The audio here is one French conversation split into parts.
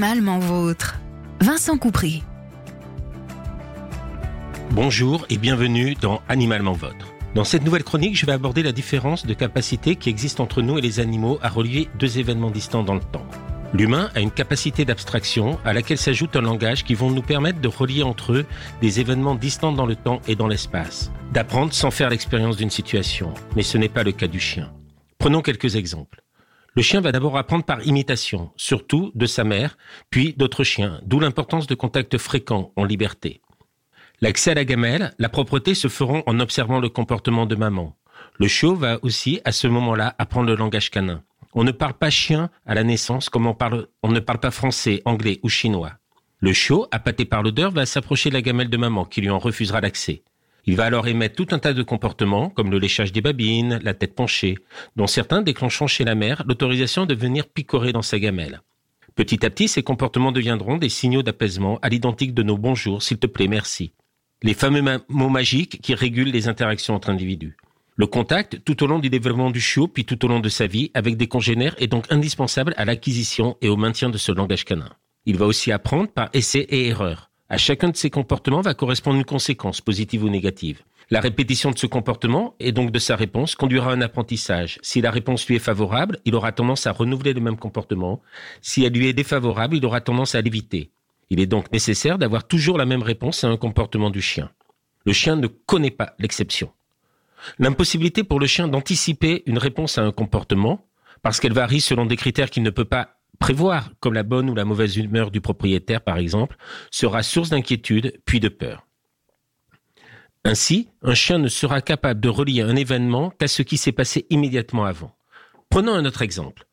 Animalement vôtre. Vincent Coupry. Bonjour et bienvenue dans Animalement Vôtre. Dans cette nouvelle chronique, je vais aborder la différence de capacité qui existe entre nous et les animaux à relier deux événements distants dans le temps. L'humain a une capacité d'abstraction à laquelle s'ajoute un langage qui vont nous permettre de relier entre eux des événements distants dans le temps et dans l'espace, d'apprendre sans faire l'expérience d'une situation. Mais ce n'est pas le cas du chien. Prenons quelques exemples. Le chien va d'abord apprendre par imitation, surtout de sa mère, puis d'autres chiens, d'où l'importance de contacts fréquents en liberté. L'accès à la gamelle, la propreté se feront en observant le comportement de maman. Le chiot va aussi, à ce moment-là, apprendre le langage canin. On ne parle pas chien à la naissance comme on ne parle pas français, anglais ou chinois. Le chiot, appâté par l'odeur, va s'approcher de la gamelle de maman qui lui en refusera l'accès. Il va alors émettre tout un tas de comportements, comme le léchage des babines, la tête penchée, dont certains déclenchant chez la mère l'autorisation de venir picorer dans sa gamelle. Petit à petit, ces comportements deviendront des signaux d'apaisement à l'identique de nos bonjours, s'il te plaît, merci. Les fameux mots magiques qui régulent les interactions entre individus. Le contact tout au long du développement du chiot, puis tout au long de sa vie, avec des congénères, est donc indispensable à l'acquisition et au maintien de ce langage canin. Il va aussi apprendre par essai et erreur. À chacun de ces comportements va correspondre une conséquence, positive ou négative. La répétition de ce comportement et donc de sa réponse conduira à un apprentissage. Si la réponse lui est favorable, il aura tendance à renouveler le même comportement. Si elle lui est défavorable, il aura tendance à l'éviter. Il est donc nécessaire d'avoir toujours la même réponse à un comportement du chien. Le chien ne connaît pas l'exception. L'impossibilité pour le chien d'anticiper une réponse à un comportement, parce qu'elle varie selon des critères qu'il ne peut pas prévoir, comme la bonne ou la mauvaise humeur du propriétaire par exemple, sera source d'inquiétude puis de peur. Ainsi, un chien ne sera capable de relier un événement qu'à ce qui s'est passé immédiatement avant. Prenons un autre exemple.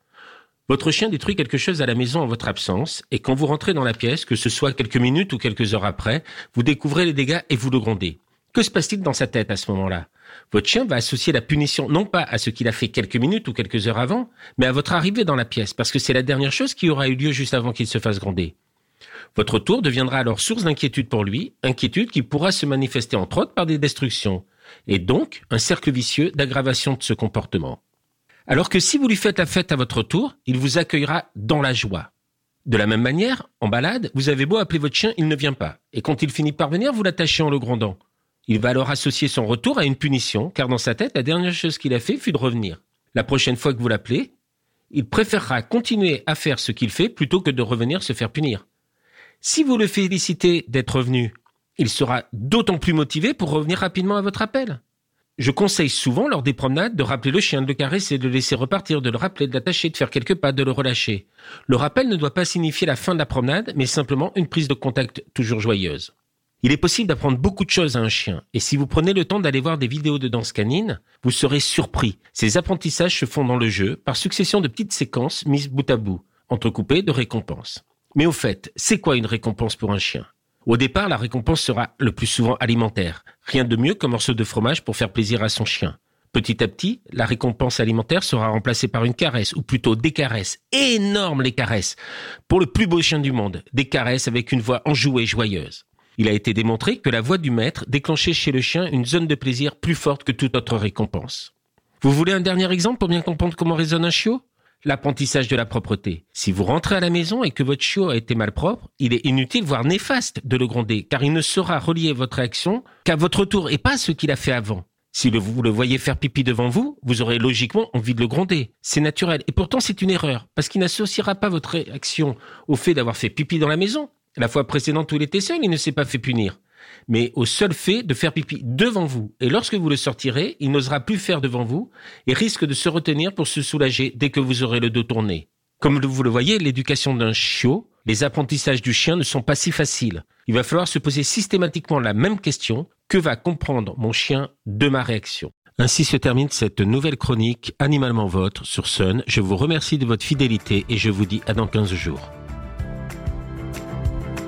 Votre chien détruit quelque chose à la maison en votre absence, et quand vous rentrez dans la pièce, que ce soit quelques minutes ou quelques heures après, vous découvrez les dégâts et vous le grondez. Que se passe-t-il dans sa tête à ce moment-là? Votre chien va associer la punition non pas à ce qu'il a fait quelques minutes ou quelques heures avant, mais à votre arrivée dans la pièce, parce que c'est la dernière chose qui aura eu lieu juste avant qu'il se fasse gronder. Votre tour deviendra alors source d'inquiétude pour lui, inquiétude qui pourra se manifester entre autres par des destructions, et donc un cercle vicieux d'aggravation de ce comportement. Alors que si vous lui faites la fête à votre tour, il vous accueillera dans la joie. De la même manière, en balade, vous avez beau appeler votre chien, il ne vient pas. Et quand il finit par venir, vous l'attachez en le grondant. Il va alors associer son retour à une punition, car dans sa tête, la dernière chose qu'il a fait fut de revenir. La prochaine fois que vous l'appelez, il préférera continuer à faire ce qu'il fait plutôt que de revenir se faire punir. Si vous le félicitez d'être revenu, il sera d'autant plus motivé pour revenir rapidement à votre appel. Je conseille souvent lors des promenades de rappeler le chien, de le caresser, de le laisser repartir, de le rappeler, de l'attacher, de faire quelques pas, de le relâcher. Le rappel ne doit pas signifier la fin de la promenade, mais simplement une prise de contact toujours joyeuse. Il est possible d'apprendre beaucoup de choses à un chien, et si vous prenez le temps d'aller voir des vidéos de danse canine, vous serez surpris. Ces apprentissages se font dans le jeu par succession de petites séquences mises bout à bout, entrecoupées de récompenses. Mais au fait, c'est quoi une récompense pour un chien? Au départ, la récompense sera le plus souvent alimentaire. Rien de mieux qu'un morceau de fromage pour faire plaisir à son chien. Petit à petit, la récompense alimentaire sera remplacée par une caresse, ou plutôt des caresses. Énormes les caresses. Pour le plus beau chien du monde, des caresses avec une voix enjouée joyeuse. Il a été démontré que la voix du maître déclenchait chez le chien une zone de plaisir plus forte que toute autre récompense. Vous voulez un dernier exemple pour bien comprendre comment résonne un chiot? L'apprentissage de la propreté. Si vous rentrez à la maison et que votre chiot a été malpropre, il est inutile, voire néfaste, de le gronder, car il ne saura relier votre réaction qu'à votre tour et pas ce qu'il a fait avant. Si vous le voyez faire pipi devant vous, vous aurez logiquement envie de le gronder. C'est naturel. Et pourtant, c'est une erreur, parce qu'il n'associera pas votre réaction au fait d'avoir fait pipi dans la maison. La fois précédente où il était seul, il ne s'est pas fait punir mais au seul fait de faire pipi devant vous. Et lorsque vous le sortirez, il n'osera plus faire devant vous et risque de se retenir pour se soulager dès que vous aurez le dos tourné. Comme vous le voyez, l'éducation d'un chiot, les apprentissages du chien ne sont pas si faciles. Il va falloir se poser systématiquement la même question. Que va comprendre mon chien de ma réaction? Ainsi se termine cette nouvelle chronique Animalement Votre sur Sun. Je vous remercie de votre fidélité et je vous dis à dans 15 jours.